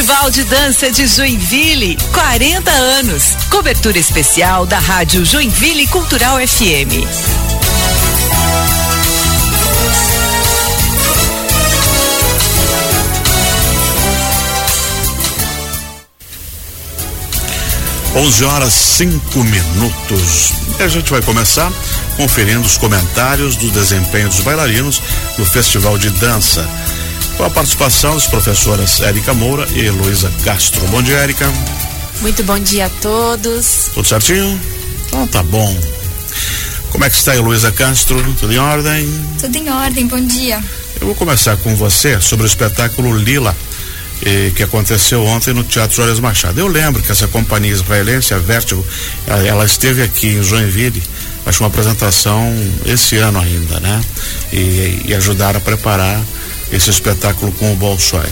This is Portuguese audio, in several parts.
Festival de Dança de Joinville, 40 anos. Cobertura especial da Rádio Joinville Cultural FM. Onze horas cinco minutos. E a gente vai começar conferindo os comentários do desempenho dos bailarinos no Festival de Dança com a participação das professoras Érica Moura e Heloísa Castro. Bom dia, Érica. Muito bom dia a todos. Tudo certinho? Então tá bom. Como é que está, Heloísa Castro? Tudo em ordem? Tudo em ordem, bom dia. Eu vou começar com você sobre o espetáculo Lila, eh, que aconteceu ontem no Teatro Juarez Machado. Eu lembro que essa companhia israelense, a Vertigo, ela, ela esteve aqui em Joinville, acho uma apresentação esse ano ainda, né? E, e ajudaram a preparar esse espetáculo com o Bolshoi.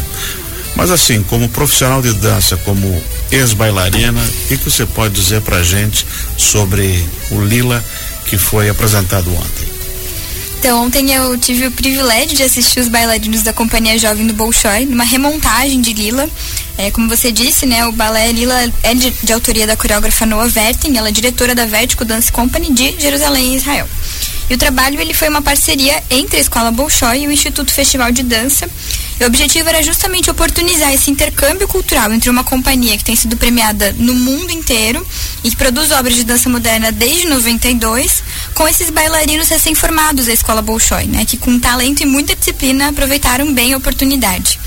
Mas assim, como profissional de dança, como ex-bailarina, o que, que você pode dizer pra gente sobre o Lila que foi apresentado ontem? Então, ontem eu tive o privilégio de assistir os bailarinos da Companhia Jovem do Bolshoi, numa remontagem de Lila. É, como você disse, né, o balé Lila é de, de autoria da coreógrafa Noah Verten, ela é diretora da Vertigo Dance Company de Jerusalém, Israel. E o trabalho ele foi uma parceria entre a Escola Bolshoi e o Instituto Festival de Dança. E o objetivo era justamente oportunizar esse intercâmbio cultural entre uma companhia que tem sido premiada no mundo inteiro e que produz obras de dança moderna desde 92, com esses bailarinos recém-formados da Escola Bolshoi, né, que com talento e muita disciplina aproveitaram bem a oportunidade.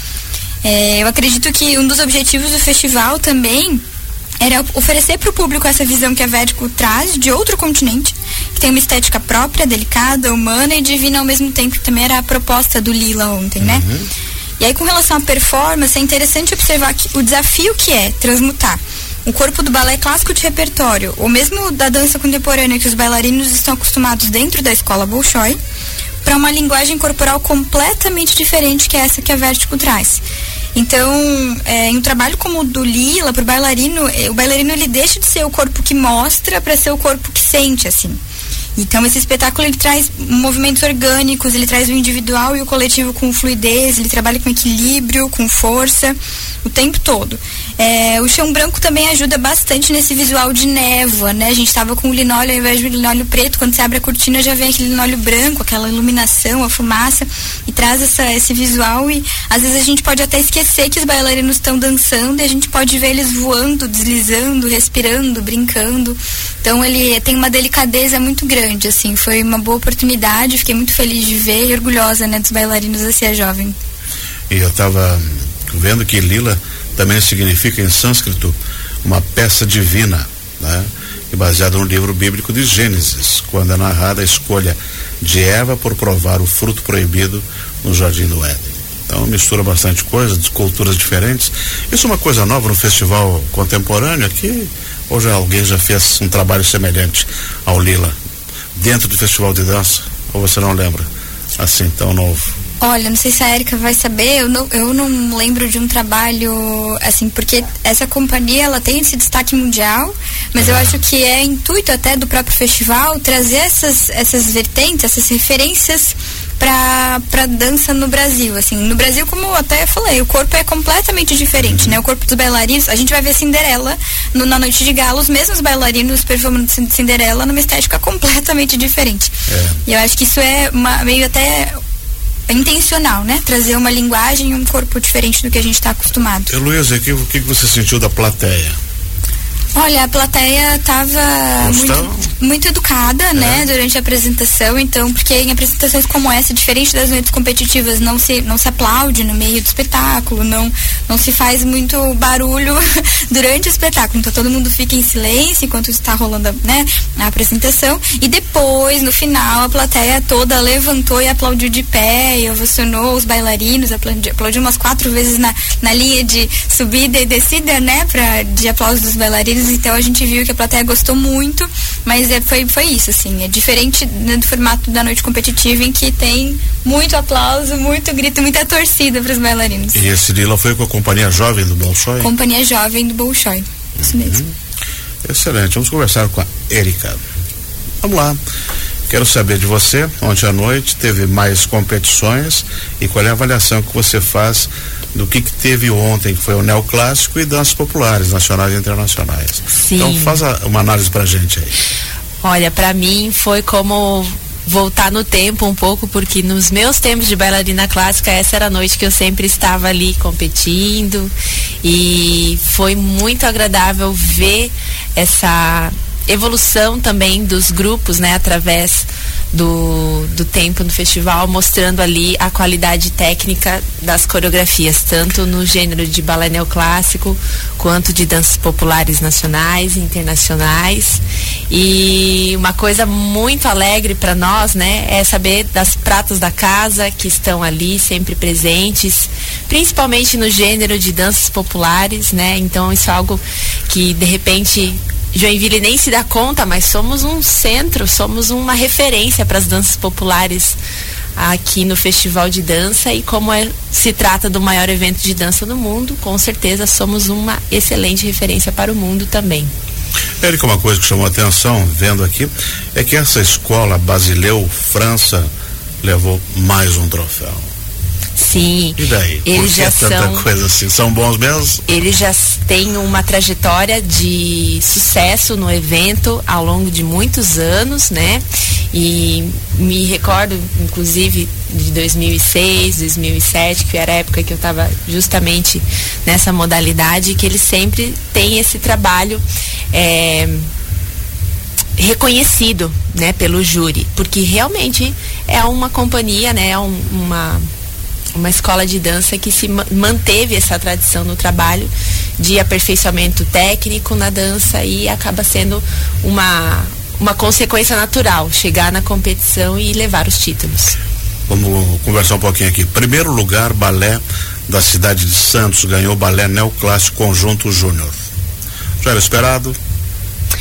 É, eu acredito que um dos objetivos do festival também era oferecer para o público essa visão que a Vertigo traz de outro continente, que tem uma estética própria, delicada, humana e divina ao mesmo tempo, que também era a proposta do Lila ontem, né? Uhum. E aí, com relação à performance, é interessante observar que o desafio que é transmutar o corpo do balé clássico de repertório, ou mesmo da dança contemporânea que os bailarinos estão acostumados dentro da escola Bolshoi, para uma linguagem corporal completamente diferente que essa que a Vertigo traz. Então, é, em um trabalho como o do Lila, para o bailarino, é, o bailarino ele deixa de ser o corpo que mostra para ser o corpo que sente, assim. Então esse espetáculo ele traz movimentos orgânicos, ele traz o individual e o coletivo com fluidez, ele trabalha com equilíbrio, com força, o tempo todo. É, o chão branco também ajuda bastante nesse visual de névoa, né? A gente estava com o linóleo ao invés do linóleo preto, quando você abre a cortina já vem aquele linóleo branco, aquela iluminação, a fumaça, e traz essa, esse visual e às vezes a gente pode até esquecer que os bailarinos estão dançando e a gente pode ver eles voando, deslizando, respirando, brincando. Então ele tem uma delicadeza muito grande, assim, foi uma boa oportunidade, fiquei muito feliz de ver e orgulhosa, né, dos bailarinos da Cia Jovem. E eu estava vendo que Lila também significa em sânscrito uma peça divina, né? E baseado no livro bíblico de Gênesis, quando é narrada a escolha de Eva por provar o fruto proibido no jardim do Éden. Então mistura bastante coisa, de culturas diferentes. Isso é uma coisa nova no festival contemporâneo aqui, ou já alguém já fez um trabalho semelhante ao Lila dentro do festival de dança? Ou você não lembra? Assim, tão novo. Olha, não sei se a Erika vai saber, eu não, eu não lembro de um trabalho, assim, porque essa companhia, ela tem esse destaque mundial, mas eu acho que é intuito até do próprio festival trazer essas, essas vertentes, essas referências para dança no Brasil, assim, no Brasil, como eu até falei, o corpo é completamente diferente, né, o corpo dos bailarinos, a gente vai ver Cinderela no, na Noite de Gala, os mesmos bailarinos performando Cinderela numa estética completamente diferente, é. e eu acho que isso é uma, meio até intencional, né? Trazer uma linguagem e um corpo diferente do que a gente está acostumado. Heloísa, o que, o que você sentiu da plateia? Olha, a plateia estava muito, muito educada, é. né, durante a apresentação, então, porque em apresentações como essa, diferente das noites competitivas, não se, não se aplaude no meio do espetáculo, não, não se faz muito barulho durante o espetáculo, então todo mundo fica em silêncio enquanto está rolando, né, a apresentação, e depois, no final, a plateia toda levantou e aplaudiu de pé, e ovacionou os bailarinos, aplaudiu, aplaudiu umas quatro vezes na, na linha de subida e descida, né, pra, de aplausos dos bailarinos, então a gente viu que a plateia gostou muito, mas é, foi, foi isso, assim, é diferente né, do formato da noite competitiva em que tem muito aplauso, muito grito, muita torcida para os bailarinos. E esse Lila foi com a Companhia Jovem do Bolshoi? Companhia Jovem do Bolshoi, isso uhum. mesmo. Excelente, vamos conversar com a Erika. Vamos lá. Quero saber de você, ontem à noite teve mais competições e qual é a avaliação que você faz do que, que teve ontem, que foi o neoclássico e danças populares, nacionais e internacionais. Sim. Então faz a, uma análise pra gente aí. Olha, para mim foi como voltar no tempo um pouco, porque nos meus tempos de bailarina clássica, essa era a noite que eu sempre estava ali competindo. E foi muito agradável ver essa evolução também dos grupos, né, através do, do tempo no festival, mostrando ali a qualidade técnica das coreografias, tanto no gênero de balé neoclássico, quanto de danças populares nacionais e internacionais. E uma coisa muito alegre para nós, né, é saber das pratas da casa que estão ali sempre presentes, principalmente no gênero de danças populares, né? Então isso é algo que de repente Joinville nem se dá conta, mas somos um centro, somos uma referência para as danças populares aqui no Festival de Dança e como é, se trata do maior evento de dança do mundo, com certeza somos uma excelente referência para o mundo também. Érica, uma coisa que chamou atenção, vendo aqui, é que essa escola Basileu França levou mais um troféu. Sim. E daí? Eles já tanta são coisa assim? São bons mesmo? eles já têm uma trajetória de sucesso no evento ao longo de muitos anos, né? E me recordo, inclusive, de 2006, 2007, que era a época que eu estava justamente nessa modalidade, que eles sempre têm esse trabalho. é, reconhecido né, pelo júri, porque realmente é uma companhia, né, é um- uma, uma escola de dança que se ma- manteve essa tradição no trabalho de aperfeiçoamento técnico na dança e acaba sendo uma, uma consequência natural chegar na competição e levar os títulos. Vamos conversar um pouquinho aqui. Primeiro lugar, balé da cidade de Santos ganhou balé neoclássico conjunto júnior. Já era esperado?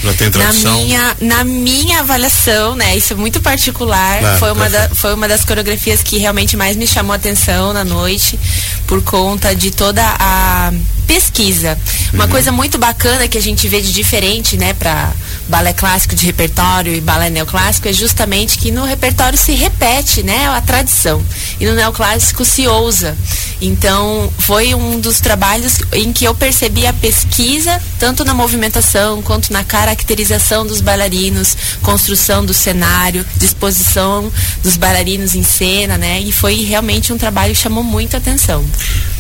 Já tem Na tradição? minha, na minha avaliação, né, isso é muito particular, Claro, foi, uma da- foi uma das coreografias que realmente mais me chamou a atenção na noite, por conta de toda a pesquisa. Uma Uhum. coisa muito bacana que a gente vê de diferente, né, para balé clássico de repertório e balé neoclássico é justamente que no repertório se repete, né, a tradição. E no neoclássico se ousa. Então, foi um dos trabalhos em que eu percebi a pesquisa, tanto na movimentação quanto na caracterização dos bailarinos, construção do cenário, disposição dos bailarinos em cena, né? E foi realmente um trabalho que chamou muita atenção.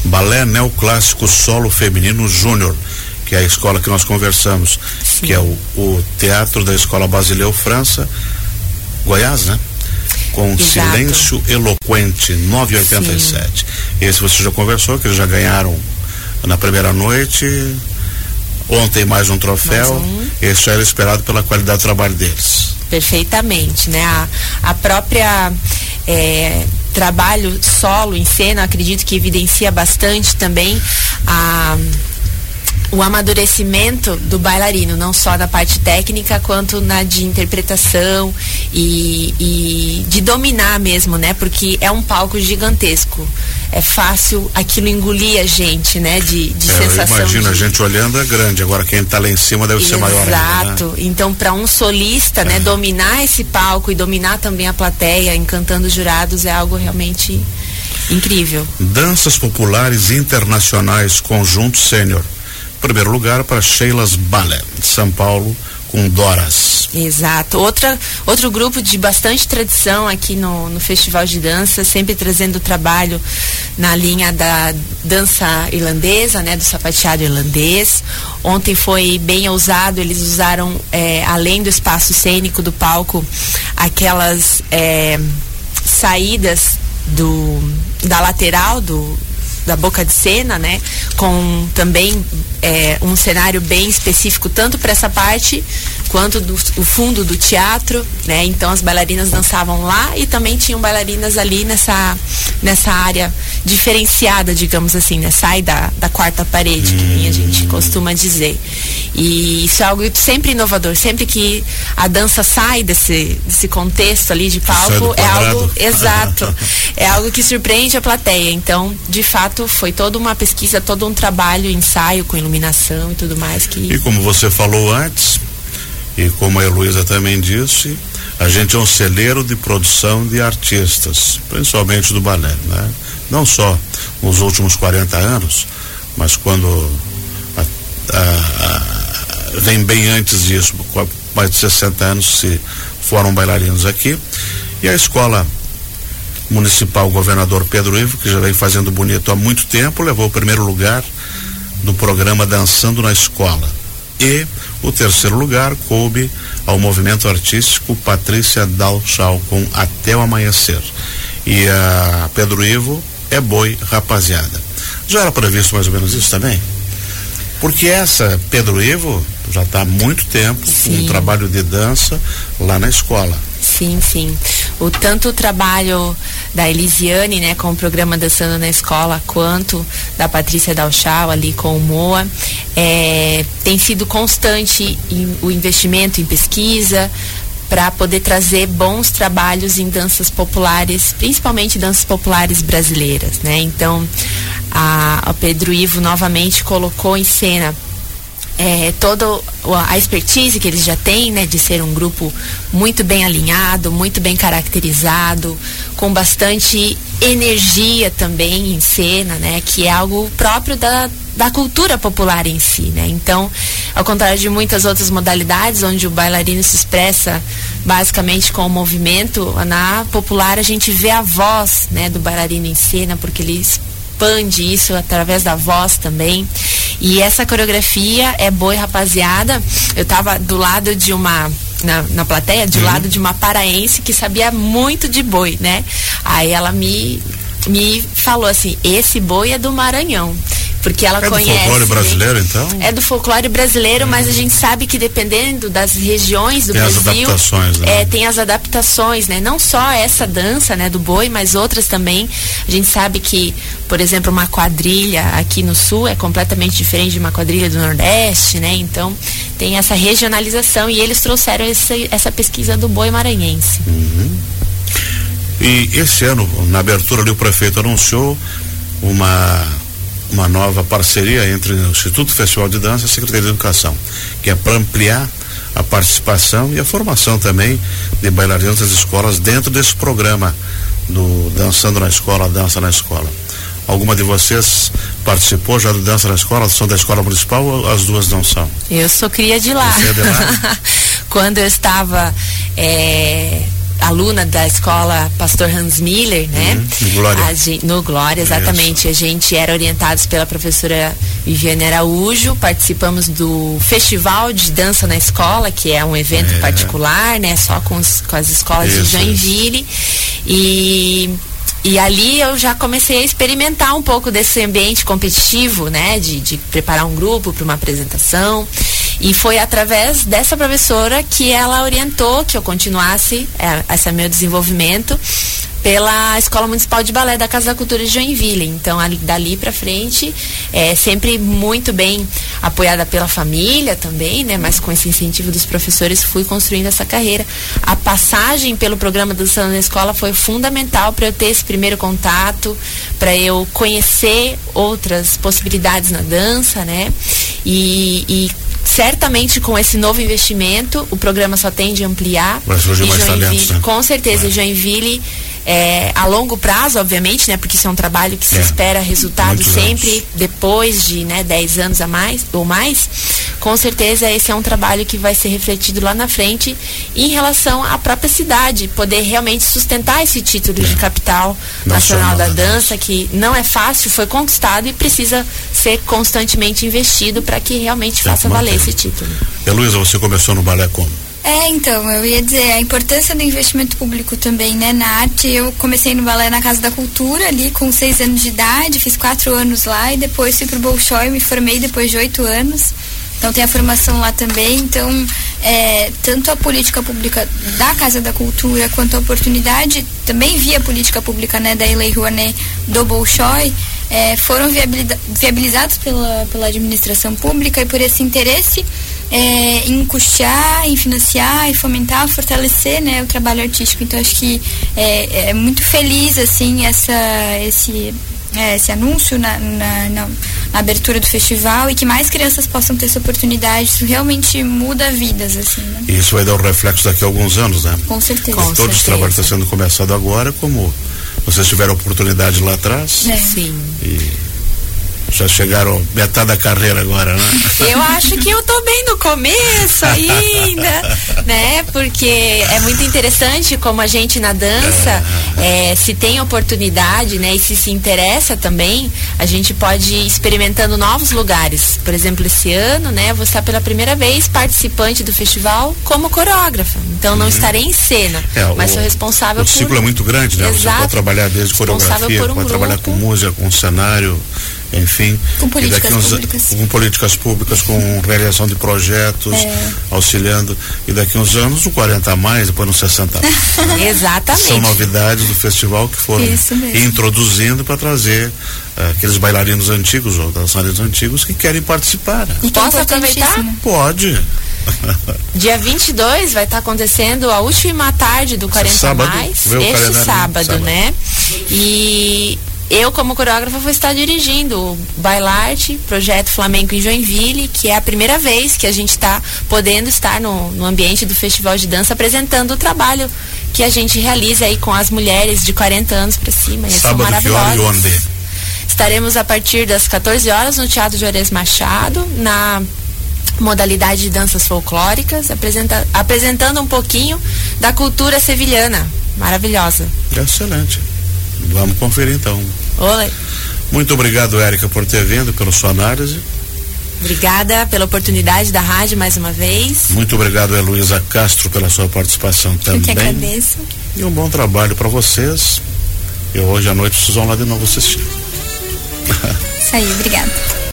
Balé neoclássico solo feminino júnior, que é a escola que nós conversamos, que é o, o Teatro da Escola Basileu França, Goiás, né? Com Exato. Silêncio Eloquente, 987. Esse você já conversou, que eles já ganharam na primeira noite. Ontem mais um troféu. Mais um. Esse já era esperado pela qualidade do trabalho deles. Perfeitamente, né? A, a própria é, trabalho solo em cena, acredito que evidencia bastante também a o amadurecimento do bailarino, não só na parte técnica, quanto na de interpretação e, e de dominar mesmo, né? Porque é um palco gigantesco. É fácil aquilo engolir a gente, né? De, de É, sensação. imagino, a de- gente olhando é grande, agora quem está lá em cima deve ser maior né? Exato. Então, para um solista, né, dominar esse palco e dominar também a plateia, encantando os jurados, é algo realmente incrível. Danças Populares Internacionais Conjunto Sênior. Primeiro lugar para Sheilas Ballet, de São Paulo, com Doras. Exato. Outra, outro grupo de bastante tradição aqui no, no Festival de Dança, sempre trazendo trabalho na linha da dança irlandesa, né, do sapateado irlandês. Ontem foi bem ousado, eles usaram, eh, além do espaço cênico do palco, aquelas eh, saídas do, da lateral do, da boca de cena, né? Com também é, um cenário bem específico tanto para essa parte quanto do o fundo do teatro, né? Então as bailarinas dançavam lá e também tinham bailarinas ali nessa nessa área diferenciada, digamos assim, né? Sai da, da quarta parede, que a gente costuma dizer. E isso é algo sempre inovador, sempre que a dança sai desse, desse contexto ali de palco, é algo exato. É algo que surpreende a plateia. Então, de fato, foi toda uma pesquisa, todo um trabalho, ensaio com iluminação e tudo mais E que como você falou antes, e como a Heloísa também disse, a gente é um celeiro de produção de artistas, principalmente do balé, né? Não só nos últimos 40 anos, mas quando a, a, a, vem bem antes disso, mais de 60 anos se foram bailarinos aqui. E a escola municipal governador Pedro Ivo, que já vem fazendo bonito há muito tempo, levou o primeiro lugar no programa Dançando na Escola. E o terceiro lugar coube ao movimento artístico Patrícia Dalchal com Até o Amanhecer. E a Pedro Ivo é boi rapaziada. Já era previsto mais ou menos isso também? Porque essa Pedro Ivo já está há muito tempo sim. com um trabalho de dança lá na escola. Sim, sim. O tanto o trabalho da Elisiane, né, com o programa Dançando na Escola, quanto da Patrícia Dalchal ali com o Moa, é, tem sido constante em, o investimento em pesquisa, para poder trazer bons trabalhos em danças populares, principalmente danças populares brasileiras, né? Então, a, a Pedro Ivo novamente colocou em cena é, toda a expertise que eles já têm, né, de ser um grupo muito bem alinhado, muito bem caracterizado, com bastante energia também em cena, né, que é algo próprio da, da cultura popular em si, né. Então, ao contrário de muitas outras modalidades, onde o bailarino se expressa basicamente com o movimento, na popular a gente vê a voz, né, do bailarino em cena, porque ele expande isso através da voz também. E essa coreografia é boa, rapaziada. Eu tava do lado de uma na, na plateia, do uhum. lado de uma paraense que sabia muito de boi, né? Aí ela me me falou assim: esse boi é do Maranhão porque ela é conhece. É do folclore brasileiro, então? É do folclore brasileiro, mas a gente sabe que dependendo das regiões do tem Brasil, as adaptações, né? é, tem as adaptações, né? Não só essa dança, né, do boi, mas outras também. A gente sabe que, por exemplo, uma quadrilha aqui no sul é completamente diferente de uma quadrilha do Nordeste, né? Então tem essa regionalização e eles trouxeram esse, essa pesquisa do boi maranhense. Uhum. E esse ano, na abertura ali, o prefeito anunciou uma uma nova parceria entre o Instituto Festival de Dança e a Secretaria de Educação, que é para ampliar a participação e a formação também de bailarinos das escolas dentro desse programa do Dançando na Escola, Dança na Escola. Alguma de vocês participou já do Dança na Escola? São da Escola Municipal ou as duas não são? Eu sou cria de lá. Você é de lá? Quando eu estava é, aluna da escola Pastor Hans Miller, né? Uhum, no Glória. Gente, no Glória, exatamente. Isso. A gente era orientados pela professora Viviane Araújo, participamos do Festival de Dança na Escola, que é um evento é. particular, né? Só com, os, com as escolas isso, de Joinville. Isso. E e ali eu já comecei a experimentar um pouco desse ambiente competitivo, né? De, de preparar um grupo para uma apresentação. E foi através dessa professora que ela orientou que eu continuasse é, esse meu desenvolvimento pela Escola Municipal de Balé da Casa da Cultura de Joinville. Então, ali, dali para frente, é sempre muito bem apoiada pela família também, né? Mas com esse incentivo dos professores, fui construindo essa carreira. A passagem pelo programa Dançando na Escola foi fundamental para eu ter esse primeiro contato, para eu conhecer outras possibilidades na dança, né? E, e certamente com esse novo investimento, o programa só tende a ampliar. Vai surgir mais talentos, né? Com certeza, é. Joinville é, a longo prazo, obviamente, né? Porque isso é um trabalho que se é. espera resultado sempre anos. depois de né, 10 anos a mais ou mais. Com certeza esse é um trabalho que vai ser refletido lá na frente em relação à própria cidade, poder realmente sustentar esse título é. de capital nacional, nacional da, da dança, que não é fácil, foi conquistado e precisa ser constantemente investido para que realmente faça valer esse título. E Luísa, você começou no balé como? É, então, eu ia dizer, a importância do investimento público também, né, na arte. Eu comecei no balé na Casa da Cultura, ali com seis anos de idade, fiz quatro anos lá e depois fui pro Bolshoi, me formei depois de oito anos. Então tem a formação lá também. Então, é, tanto a política pública da Casa da Cultura quanto a oportunidade, também via política pública né, da Lei Rouanet do Bolshoi, é, foram viabilizados pela, pela administração pública e por esse interesse é, em custear, em financiar e fomentar, fortalecer né, o trabalho artístico. Então acho que é, é muito feliz assim essa, esse, é, esse anúncio na, na, na, na, abertura do festival e que mais crianças possam ter essa oportunidade. Isso realmente muda vidas. Assim, né? E isso vai dar um reflexo daqui a alguns anos, né? Com certeza. Com todos os trabalhos estão sendo começados agora, como Vocês tiveram oportunidade lá atrás. É. Sim. E já chegaram metade da carreira agora, né? Eu acho que eu tô bem no começo ainda, né? Porque é muito interessante como a gente na dança, é, se tem oportunidade, né? E se se interessa também, a gente pode ir experimentando novos lugares. Por exemplo, esse ano, né? Vou estar pela primeira vez participante do festival como coreógrafa. Então não uhum. estarei em cena, é, mas o, sou responsável o por... O ciclo é muito grande, né? Exato. Você pode trabalhar desde coreografia, um pode trabalhar com música, com cenário, enfim. Com políticas uns, públicas. Com políticas públicas, com realização de projetos, é. auxiliando. E daqui uns anos, o 40 a mais, depois no 60 a mais. Exatamente. São novidades do festival que foram introduzindo para trazer uh, aqueles bailarinos antigos ou dançarinos antigos que querem participar. Né? E posso aproveitar? Pode. Dia 22 vai estar tá acontecendo a última tarde do 40 sábado, mais, este sábado, sábado, né? E eu, como coreógrafa, vou estar dirigindo o Bailarte, projeto Flamenco em Joinville, que é a primeira vez que a gente está podendo estar no, no ambiente do Festival de Dança apresentando o trabalho que a gente realiza aí com as mulheres de 40 anos para cima. Eles Sábado. Que hora e onde? Estaremos a partir das 14 horas no Teatro Juarez Machado, na modalidade de danças folclóricas, apresenta, apresentando um pouquinho da cultura sevilhana. Maravilhosa. Excelente. Vamos conferir então. Oi. Muito obrigado, Érica, por ter vindo, pela sua análise. Obrigada pela oportunidade da rádio mais uma vez. Muito obrigado, Heloísa Castro, pela sua participação também. Eu que agradeço. E um bom trabalho para vocês. E hoje à noite vocês vão lá de novo assistir. Isso aí, obrigada.